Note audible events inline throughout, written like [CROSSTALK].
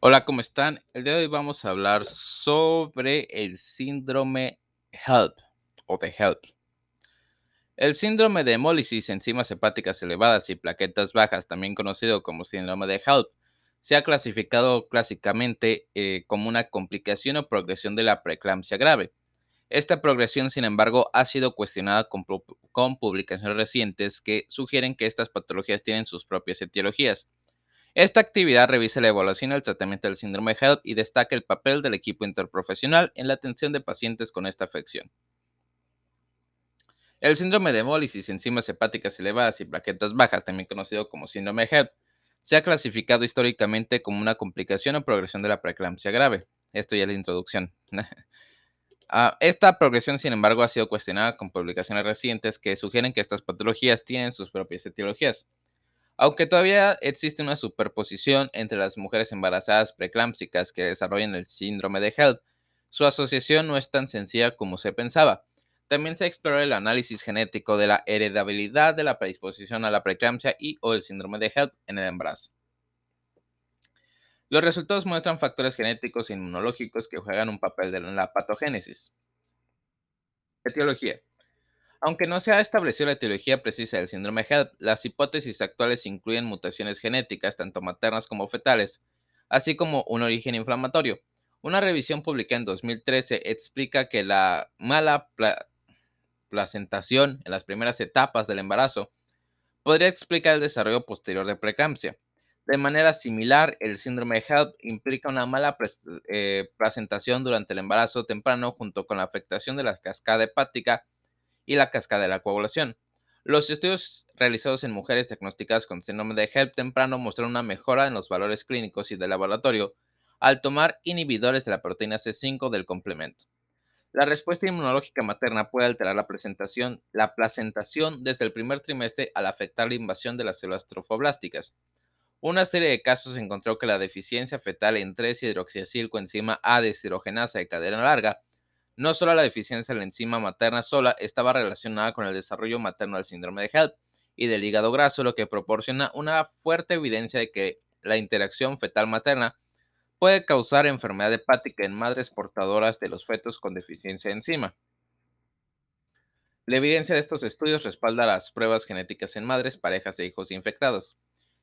Hola, ¿cómo están? El día de hoy vamos a hablar sobre el síndrome HELP o de HELP. El síndrome de hemólisis, enzimas hepáticas elevadas y plaquetas bajas, también conocido como síndrome de HELP, se ha clasificado clásicamente eh, como una complicación o progresión de la preeclampsia grave. Esta progresión, sin embargo, ha sido cuestionada con, con publicaciones recientes que sugieren que estas patologías tienen sus propias etiologías. Esta actividad revisa la evaluación y el tratamiento del síndrome de HELP y destaca el papel del equipo interprofesional en la atención de pacientes con esta afección. El síndrome de hemólisis, enzimas hepáticas elevadas y plaquetas bajas, también conocido como síndrome de HELP, se ha clasificado históricamente como una complicación o progresión de la preeclampsia grave. Esto ya es la introducción. [LAUGHS] Ah, esta progresión, sin embargo, ha sido cuestionada con publicaciones recientes que sugieren que estas patologías tienen sus propias etiologías. Aunque todavía existe una superposición entre las mujeres embarazadas preeclámpsicas que desarrollan el síndrome de HELP, su asociación no es tan sencilla como se pensaba. También se explora el análisis genético de la heredabilidad de la predisposición a la preeclampsia y o el síndrome de HELP en el embarazo. Los resultados muestran factores genéticos e inmunológicos que juegan un papel en la patogénesis. Etiología. Aunque no se ha establecido la etiología precisa del síndrome HELP, las hipótesis actuales incluyen mutaciones genéticas, tanto maternas como fetales, así como un origen inflamatorio. Una revisión publicada en 2013 explica que la mala placentación en las primeras etapas del embarazo podría explicar el desarrollo posterior de preeclampsia. De manera similar, el síndrome HELP implica una mala eh, placentación durante el embarazo temprano junto con la afectación de la cascada hepática y la cascada de la coagulación. Los estudios realizados en mujeres diagnosticadas con síndrome de HELP temprano mostraron una mejora en los valores clínicos y de laboratorio al tomar inhibidores de la proteína C5 del complemento. La respuesta inmunológica materna puede alterar la, presentación, la placentación desde el primer trimestre al afectar la invasión de las células trofoblásticas. Una serie de casos encontró que la deficiencia fetal en 3-hidroxiacilcoenzima A deshidrogenasa de cadena larga no solo la deficiencia de la enzima materna sola estaba relacionada con el desarrollo materno del síndrome de HELP y del hígado graso, lo que proporciona una fuerte evidencia de que la interacción fetal-materna puede causar enfermedad hepática en madres portadoras de los fetos con deficiencia de enzima. La evidencia de estos estudios respalda las pruebas genéticas en madres, parejas e hijos infectados.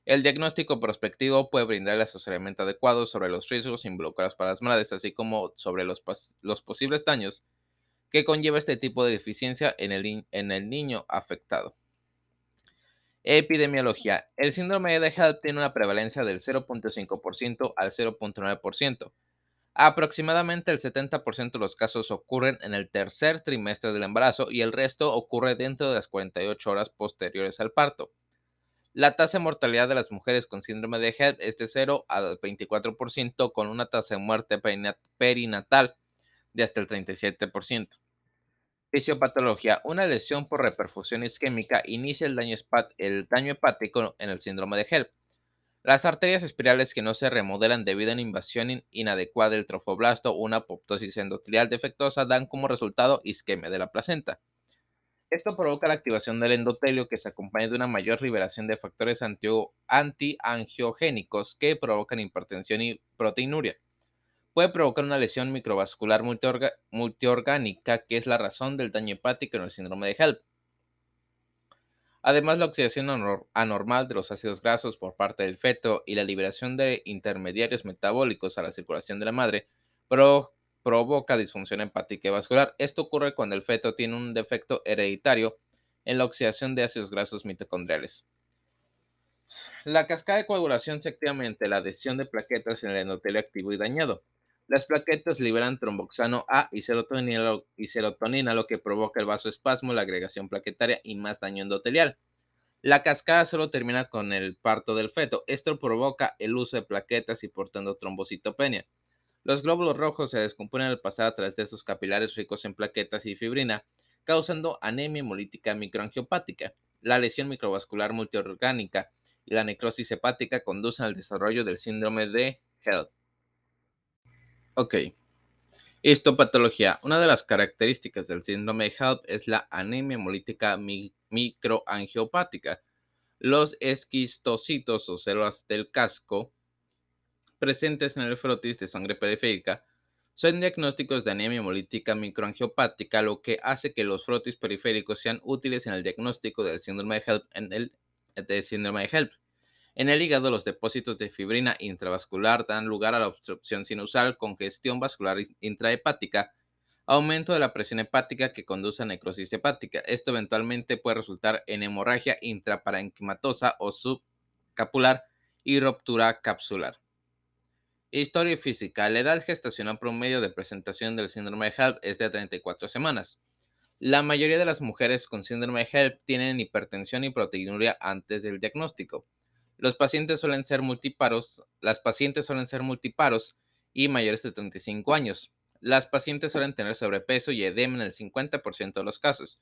El diagnóstico prospectivo puede brindar el asesoramiento adecuado sobre los riesgos involucrados para las madres, así como sobre los, posibles daños que conlleva este tipo de deficiencia en el, niño afectado. Epidemiología. El síndrome de HELP tiene una prevalencia del 0.5% al 0.9%. Aproximadamente el 70% de los casos ocurren en el tercer trimestre del embarazo y el resto ocurre dentro de las 48 horas posteriores al parto. La tasa de mortalidad de las mujeres con síndrome de HELP es de 0 a 24%, con una tasa de muerte perinatal de hasta el 37%. Fisiopatología. Una lesión por reperfusión isquémica inicia el daño, hepático en el síndrome de HELP. Las arterias espirales que no se remodelan debido a una invasión inadecuada del trofoblasto o una apoptosis endotelial defectuosa dan como resultado isquemia de la placenta. Esto provoca la activación del endotelio que se acompaña de una mayor liberación de factores antiangiogénicos que provocan hipertensión y proteinuria. Puede provocar una lesión microvascular multiorgánica que es la razón del daño hepático en el síndrome de HELP. Además, la oxidación anormal de los ácidos grasos por parte del feto y la liberación de intermediarios metabólicos a la circulación de la madre provoca disfunción hepática y vascular. Esto ocurre cuando el feto tiene un defecto hereditario en la oxidación de ácidos grasos mitocondriales. La cascada de coagulación se activa mediante la adhesión de plaquetas en el endotelio activo y dañado. Las plaquetas liberan tromboxano A y serotonina, y serotonina, lo que provoca el vasoespasmo, la agregación plaquetaria y más daño endotelial. La cascada solo termina con el parto del feto. Esto provoca el uso de plaquetas y portando trombocitopenia. Los glóbulos rojos se descomponen al pasar a través de esos capilares ricos en plaquetas y fibrina, causando anemia hemolítica microangiopática. La lesión microvascular multiorgánica y la necrosis hepática conducen al desarrollo del síndrome de HELP. Ok. Histopatología. Una de las características del síndrome de HELP es la anemia hemolítica microangiopática. Los esquistocitos o células del casco presentes en el frotis de sangre periférica son diagnósticos de anemia hemolítica microangiopática, lo que hace que los frotis periféricos sean útiles en el diagnóstico del síndrome de HELP. En el, hígado, los depósitos de fibrina intravascular dan lugar a la obstrucción sinusal, congestión vascular intrahepática, aumento de la presión hepática que conduce a necrosis hepática. Esto eventualmente puede resultar en hemorragia intraparenquimatosa o subcapular y ruptura capsular. Historia física. La edad gestacional promedio de presentación del síndrome de HELP es de 34 semanas. La mayoría de las mujeres con síndrome de HELP tienen hipertensión y proteinuria antes del diagnóstico. Los pacientes suelen ser multiparos, las pacientes suelen ser multiparos y mayores de 35 años. Las pacientes suelen tener sobrepeso y edema en el 50% de los casos.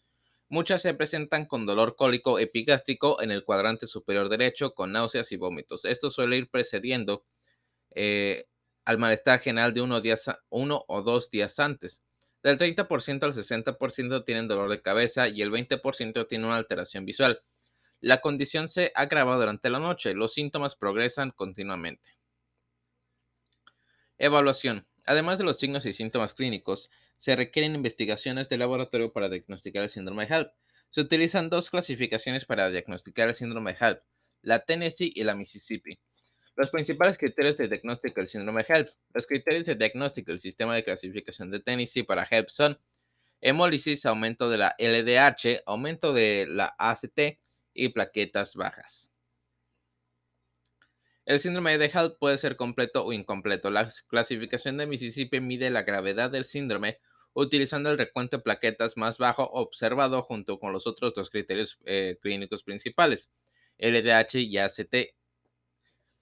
Muchas se presentan con dolor cólico epigástrico en el cuadrante superior derecho, con náuseas y vómitos. Esto suele ir precediendo eh, al malestar general de uno, o dos días antes. Del 30% al 60% tienen dolor de cabeza y el 20% tiene una alteración visual. La condición se agrava durante la noche, los síntomas progresan continuamente. Evaluación. Además de los signos y síntomas clínicos, se requieren investigaciones de laboratorio para diagnosticar el síndrome de HELP. Se utilizan dos clasificaciones para diagnosticar el síndrome de HELP, la Tennessee y la Mississippi. Los principales criterios de diagnóstico del síndrome HELP. Los criterios de diagnóstico del sistema de clasificación de Tennessee para HELP son hemólisis, aumento de la LDH, aumento de la ACT y plaquetas bajas. El síndrome de HELP puede ser completo o incompleto. La clasificación de Mississippi mide la gravedad del síndrome utilizando el recuento de plaquetas más bajo observado junto con los otros dos criterios eh, clínicos principales, LDH y ACT.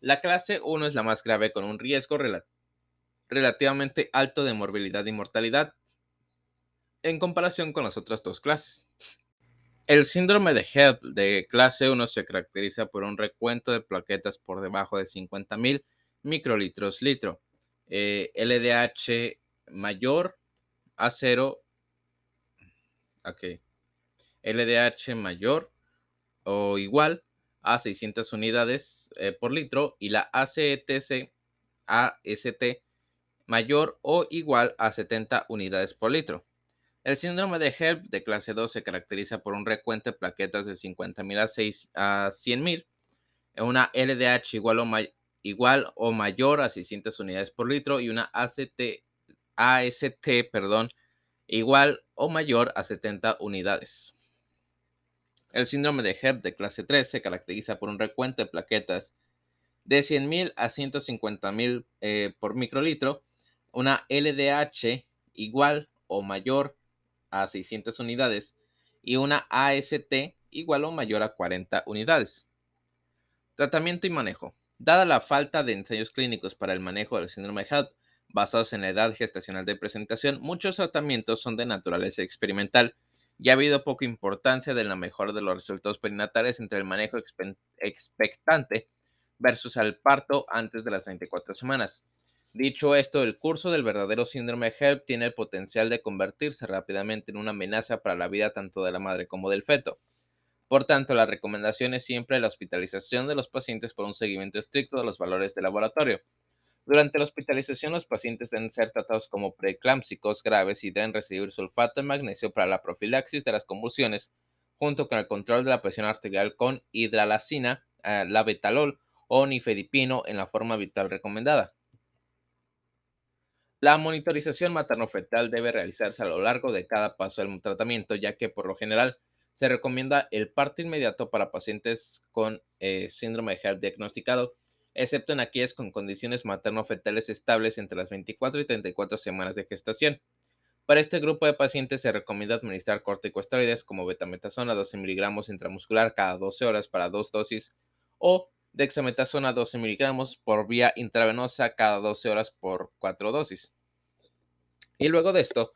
La clase 1 es la más grave con un riesgo relativamente alto de morbilidad y mortalidad en comparación con las otras dos clases. El síndrome de HELP de clase 1 se caracteriza por un recuento de plaquetas por debajo de 50.000 microlitros litro. LDH eh, mayor a 0. Ok. LDH mayor o igual a 600 unidades eh, por litro y la ACTC AST mayor o igual a 70 unidades por litro. El síndrome de HELP de clase 2 se caracteriza por un recuento de plaquetas de 50.000 a, a 100.000, una LDH igual o, igual o mayor a 600 unidades por litro y una ACT, AST perdón, igual o mayor a 70 unidades. El síndrome de HEP de clase 3 se caracteriza por un recuento de plaquetas de 100.000 a 150.000 eh, por microlitro, una LDH igual o mayor a 600 unidades y una AST igual o mayor a 40 unidades. Tratamiento y manejo. Dada la falta de ensayos clínicos para el manejo del síndrome de HELP basados en la edad gestacional de presentación, muchos tratamientos son de naturaleza experimental ya ha habido poca importancia de la mejora de los resultados perinatales entre el manejo expectante versus el parto antes de las 34 semanas. Dicho esto, el curso del verdadero síndrome HELP tiene el potencial de convertirse rápidamente en una amenaza para la vida tanto de la madre como del feto. Por tanto, la recomendación es siempre la hospitalización de los pacientes por un seguimiento estricto de los valores de laboratorio. Durante la hospitalización, los pacientes deben ser tratados como preeclámpsicos graves y deben recibir sulfato de magnesio para la profilaxis de las convulsiones, junto con el control de la presión arterial con hidralacina, eh, la betalol o nifedipino en la forma vital recomendada. La monitorización materno-fetal debe realizarse a lo largo de cada paso del tratamiento, ya que por lo general se recomienda el parto inmediato para pacientes con eh, síndrome de HELP diagnosticado excepto en aquellas con condiciones materno-fetales estables entre las 24 y 34 semanas de gestación. Para este grupo de pacientes se recomienda administrar corticosteroides como betametasona 12 miligramos intramuscular cada 12 horas para dos dosis o dexametasona 12 miligramos por vía intravenosa cada 12 horas por cuatro dosis. Y luego de esto,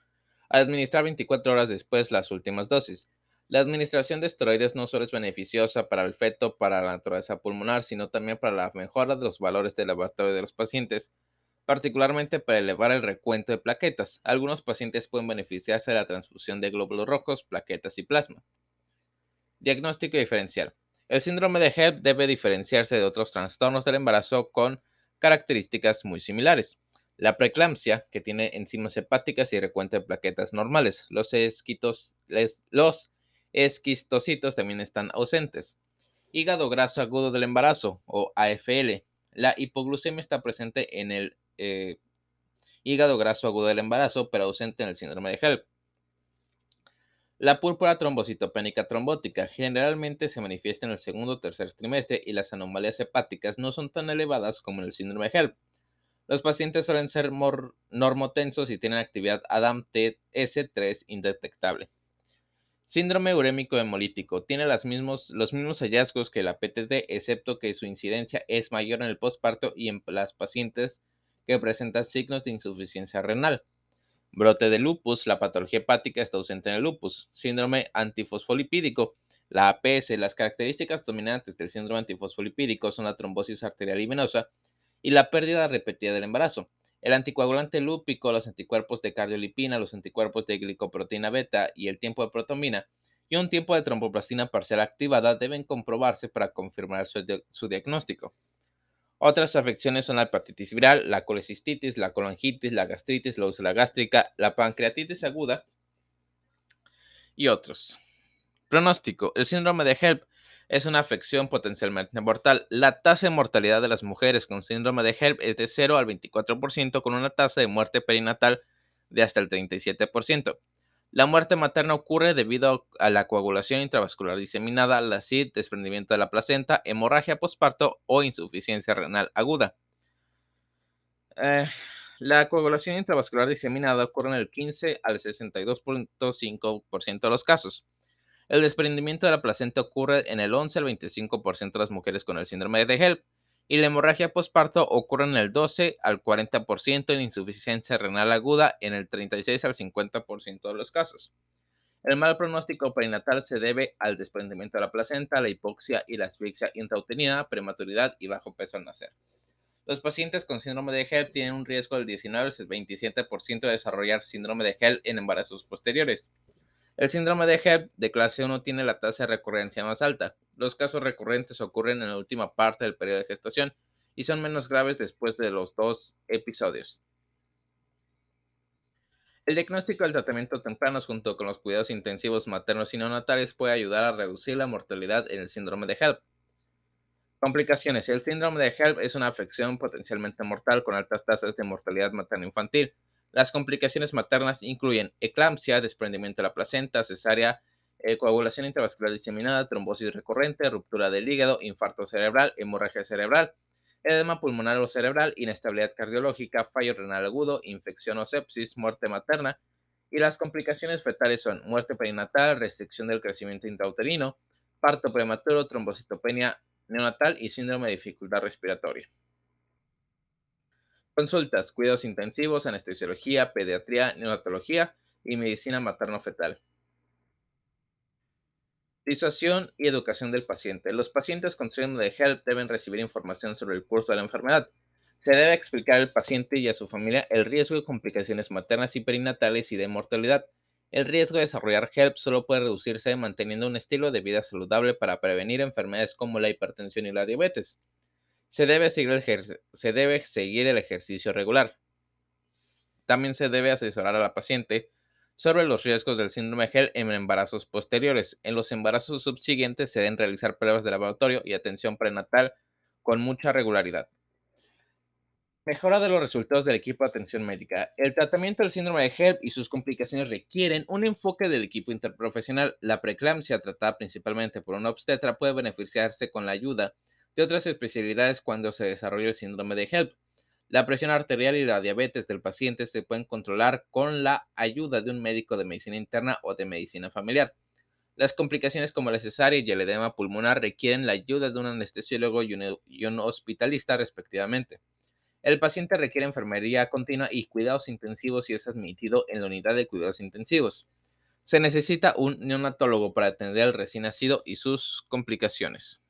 administrar 24 horas después las últimas dosis. La administración de esteroides no solo es beneficiosa para el feto, para la naturaleza pulmonar, sino también para la mejora de los valores del laboratorio de los pacientes, particularmente para elevar el recuento de plaquetas. Algunos pacientes pueden beneficiarse de la transfusión de glóbulos rojos, plaquetas y plasma. Diagnóstico diferencial. El síndrome de HELP debe diferenciarse de otros trastornos del embarazo con características muy similares. La preeclampsia, que tiene enzimas hepáticas y recuento de plaquetas normales. Los, los esquistocitos también están ausentes. Hígado graso agudo del embarazo o AFL. La hipoglucemia está presente en el eh, hígado graso agudo del embarazo, pero ausente en el síndrome de HELP. La púrpura trombocitopénica trombótica generalmente se manifiesta en el segundo o tercer trimestre y las anomalías hepáticas no son tan elevadas como en el síndrome de HELP. Los pacientes suelen ser normotensos y tienen actividad ADAM-TS3 indetectable. Síndrome urémico hemolítico. Tiene los mismos hallazgos que la PTT, excepto que su incidencia es mayor en el posparto y en las pacientes que presentan signos de insuficiencia renal. Brote de lupus, la patología hepática está ausente en el lupus. Síndrome antifosfolipídico. La APS, las características dominantes del síndrome antifosfolipídico son la trombosis arterial y venosa y la pérdida repetida del embarazo. El anticoagulante lúpico, los anticuerpos de cardiolipina, los anticuerpos de glicoproteína beta y el tiempo de protomina y un tiempo de tromboplastina parcial activada deben comprobarse para confirmar su, diagnóstico. Otras afecciones son la hepatitis viral, la colecistitis, la colangitis, la gastritis, la úlcera gástrica, la pancreatitis aguda y otros. Pronóstico. El síndrome de HELP es una afección potencialmente mortal. La tasa de mortalidad de las mujeres con síndrome de HELP es de 0 al 24%, con una tasa de muerte perinatal de hasta el 37%. La muerte materna ocurre debido a la coagulación intravascular diseminada, la CID, desprendimiento de la placenta, hemorragia postparto o insuficiencia renal aguda. Eh, la coagulación intravascular diseminada ocurre en el 15 al 62.5% de los casos. El desprendimiento de la placenta ocurre en el 11 al 25% de las mujeres con el síndrome de HELP y la hemorragia postparto ocurre en el 12 al 40% y la insuficiencia renal aguda en el 36 al 50% de los casos. El mal pronóstico perinatal se debe al desprendimiento de la placenta, la hipoxia y la asfixia intrauterina, prematuridad y bajo peso al nacer. Los pacientes con síndrome de HELP tienen un riesgo del 19 al 27% de desarrollar síndrome de HELP en embarazos posteriores. El síndrome de HELP de clase 1 tiene la tasa de recurrencia más alta. Los casos recurrentes ocurren en la última parte del periodo de gestación y son menos graves después de los dos episodios. El diagnóstico del tratamiento temprano junto con los cuidados intensivos maternos y neonatales puede ayudar a reducir la mortalidad en el síndrome de HELP. Complicaciones. El síndrome de HELP es una afección potencialmente mortal con altas tasas de mortalidad materno-infantil. Las complicaciones maternas incluyen eclampsia, desprendimiento de la placenta, cesárea, eh, coagulación intravascular diseminada, trombosis recurrente, ruptura del hígado, infarto cerebral, hemorragia cerebral, edema pulmonar o cerebral, inestabilidad cardiológica, fallo renal agudo, infección o sepsis, muerte materna. Y las complicaciones fetales son muerte perinatal, restricción del crecimiento intrauterino, parto prematuro, trombocitopenia neonatal y síndrome de dificultad respiratoria. Consultas, cuidados intensivos, anestesiología, pediatría, neonatología y medicina materno-fetal. Disuasión y educación del paciente. Los pacientes con síndrome de HELP deben recibir información sobre el curso de la enfermedad. Se debe explicar al paciente y a su familia el riesgo de complicaciones maternas y perinatales y de mortalidad. El riesgo de desarrollar HELP solo puede reducirse manteniendo un estilo de vida saludable para prevenir enfermedades como la hipertensión y la diabetes. Se debe, seguir el ejercicio regular. También se debe asesorar a la paciente sobre los riesgos del síndrome GEL en embarazos posteriores. En los embarazos subsiguientes se deben realizar pruebas de laboratorio y atención prenatal con mucha regularidad. Mejora de los resultados del equipo de atención médica. El tratamiento del síndrome de HELP y sus complicaciones requieren un enfoque del equipo interprofesional. La preeclampsia, tratada principalmente por una obstetra, puede beneficiarse con la ayuda de otras especialidades cuando se desarrolla el síndrome de HELP. La presión arterial y la diabetes del paciente se pueden controlar con la ayuda de un médico de medicina interna o de medicina familiar. Las complicaciones como la cesárea y el edema pulmonar requieren la ayuda de un anestesiólogo y un, hospitalista respectivamente. El paciente requiere enfermería continua y cuidados intensivos si es admitido en la unidad de cuidados intensivos. Se necesita un neonatólogo para atender al recién nacido y sus complicaciones.